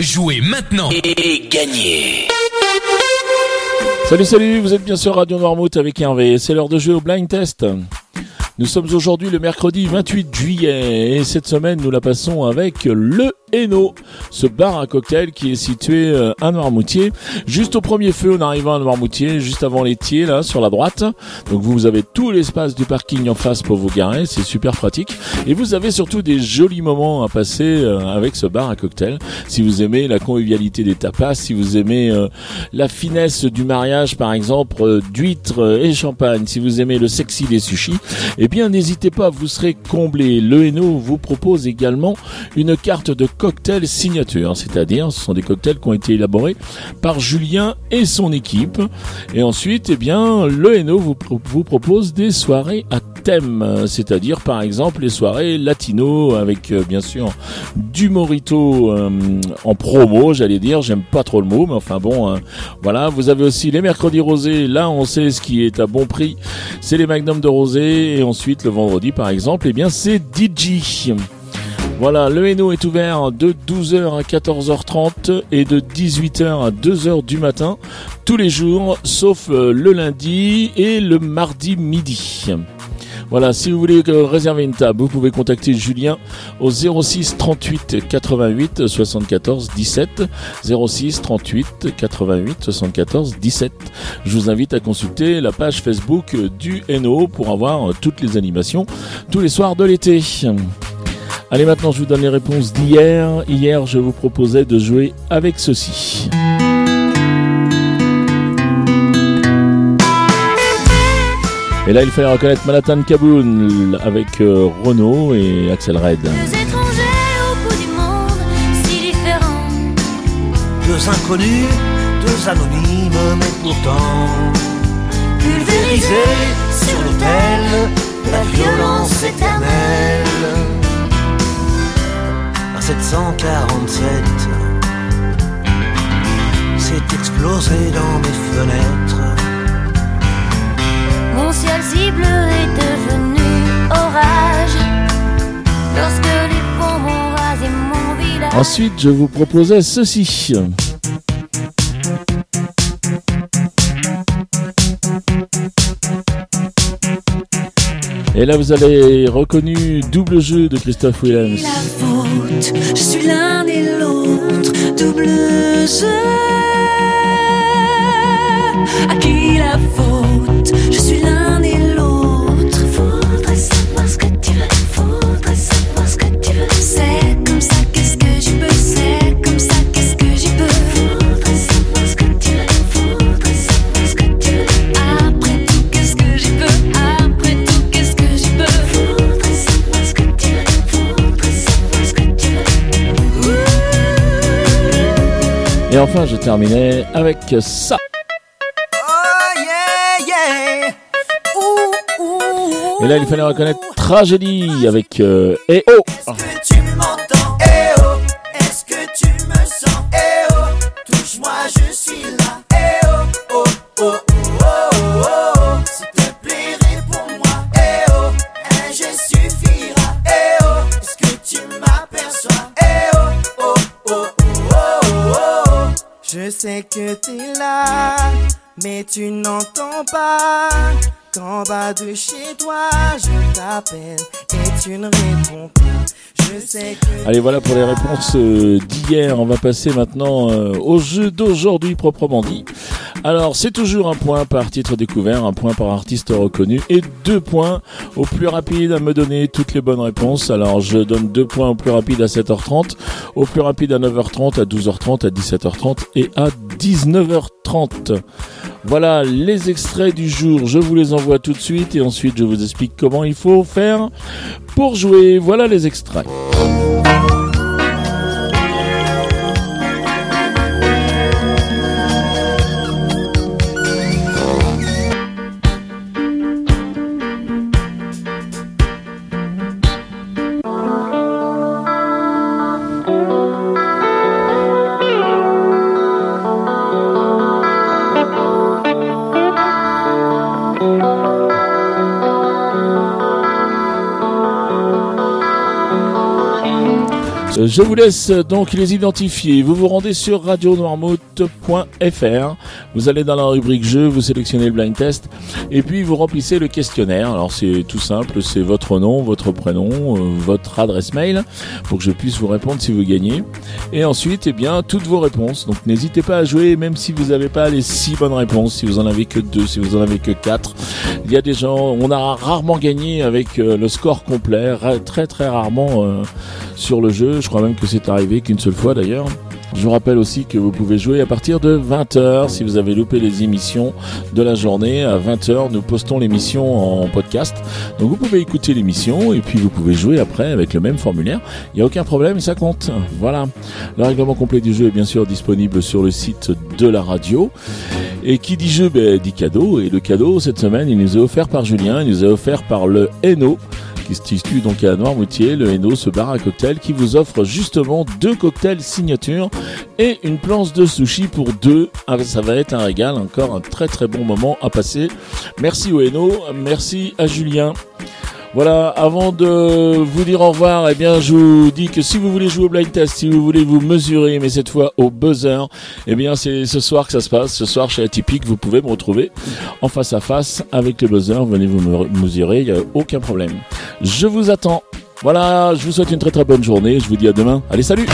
Jouez maintenant et gagnez Salut salut, vous êtes bien sur Radio Noirmouth avec Hervé, c'est l'heure de jouer au blind test. Nous sommes aujourd'hui le mercredi 28 juillet et cette semaine nous la passons avec le Hainaut, ce bar à cocktail qui est situé euh, à Noirmoutier, juste au premier feu en arrivant à Noirmoutier, juste avant l'étier là sur la droite. Donc vous avez tout l'espace du parking en face pour vous garer, c'est super pratique et vous avez surtout des jolis moments à passer euh, avec ce bar à cocktail. Si vous aimez la convivialité des tapas, si vous aimez euh, la finesse du mariage par exemple d'huîtres et champagne, si vous aimez le sexy des sushis, eh bien n'hésitez pas, vous serez comblé. Le Hainaut vous propose également une carte de cocktail signature, c'est-à-dire ce sont des cocktails qui ont été élaborés par Julien et son équipe. Et ensuite, eh bien, le Hainaut vous, propose des soirées à thème, c'est-à-dire par exemple les soirées latino avec euh, bien sûr du morito euh, en promo, j'allais dire, j'aime pas trop le mot, mais enfin bon, voilà, vous avez aussi les mercredis rosés, là on sait ce qui est à bon prix, c'est les magnums de rosé, et ensuite le vendredi par exemple, eh bien c'est DJ. Voilà, le Hainaut est ouvert de 12h à 14h30 et de 18h à 2h du matin tous les jours, sauf euh, le lundi et le mardi midi. Voilà, si vous voulez réserver une table, vous pouvez contacter Julien au 06 38 88 74 17. 06 38 88 74 17. Je vous invite à consulter la page Facebook du NO pour avoir toutes les animations tous les soirs de l'été. Allez, maintenant je vous donne les réponses d'hier. Hier, je vous proposais de jouer avec ceci. Et là, il fallait reconnaître Manhattan Kaboul avec euh, Renault et Axel Red. Deux étrangers au bout du monde, si différents. Deux inconnus, deux anonymes, mais pourtant pulvérisés sur l'autel de la violence éternelle. À 747, c'est explosé dans mes fenêtres. Ensuite, je vous proposais ceci. Et là, vous avez reconnu double jeu de Christophe Williams. Je suis l'un et l'autre, double jeu. À qui la faute? Et enfin, je terminais avec ça. Oh yeah, yeah. Ouh, ouh, Et là, il fallait reconnaître Tragédie avec euh, oh sais que t'es là Mais tu n'entends pas Qu'en bas de chez toi Je t'appelle Et tu ne réponds pas Je sais que Allez, voilà pour les réponses euh, d'hier. On va passer maintenant euh, au jeu d'aujourd'hui proprement dit. Alors, c'est toujours un point par titre découvert, un point par artiste reconnu et deux points au plus rapide à me donner toutes les bonnes réponses. Alors, je donne deux points au plus rapide à 7h30, au plus rapide à 9h30, à 12h30, à 17h30 et à 19h30. Voilà les extraits du jour. Je vous les envoie tout de suite et ensuite je vous explique comment il faut faire pour jouer. Voilà les extraits. Je vous laisse euh, donc les identifier. Vous vous rendez sur radionoirmouth.fr. Vous allez dans la rubrique jeu, vous sélectionnez le blind test et puis vous remplissez le questionnaire. Alors c'est tout simple, c'est votre nom, votre prénom, euh, votre adresse mail pour que je puisse vous répondre si vous gagnez. Et ensuite, eh bien, toutes vos réponses. Donc n'hésitez pas à jouer même si vous n'avez pas les six bonnes réponses, si vous en avez que deux, si vous en avez que quatre. Il y a des gens, on a rarement gagné avec euh, le score complet, très très rarement euh, sur le jeu. Je crois même que c'est arrivé qu'une seule fois d'ailleurs. Je vous rappelle aussi que vous pouvez jouer à partir de 20h si vous avez loupé les émissions de la journée. À 20h, nous postons l'émission en podcast. Donc vous pouvez écouter l'émission et puis vous pouvez jouer après avec le même formulaire. Il n'y a aucun problème, ça compte. Voilà. Le règlement complet du jeu est bien sûr disponible sur le site de la radio. Et qui dit jeu, ben, dit cadeau. Et le cadeau, cette semaine, il nous est offert par Julien, il nous est offert par le Eno qui se situe donc à Noirmoutier, le Eno, ce bar à cocktail qui vous offre justement deux cocktails signature et une planche de sushi pour deux. Ah, ça va être un régal, encore un très très bon moment à passer. Merci au Eno, merci à Julien. Voilà, avant de vous dire au revoir, eh bien, je vous dis que si vous voulez jouer au blind test, si vous voulez vous mesurer, mais cette fois au buzzer, eh bien, c'est ce soir que ça se passe. Ce soir, chez Atypique, vous pouvez me retrouver en face à face avec le buzzer. Venez vous me- mesurer, il n'y a aucun problème. Je vous attends. Voilà, je vous souhaite une très très bonne journée. Je vous dis à demain. Allez, salut!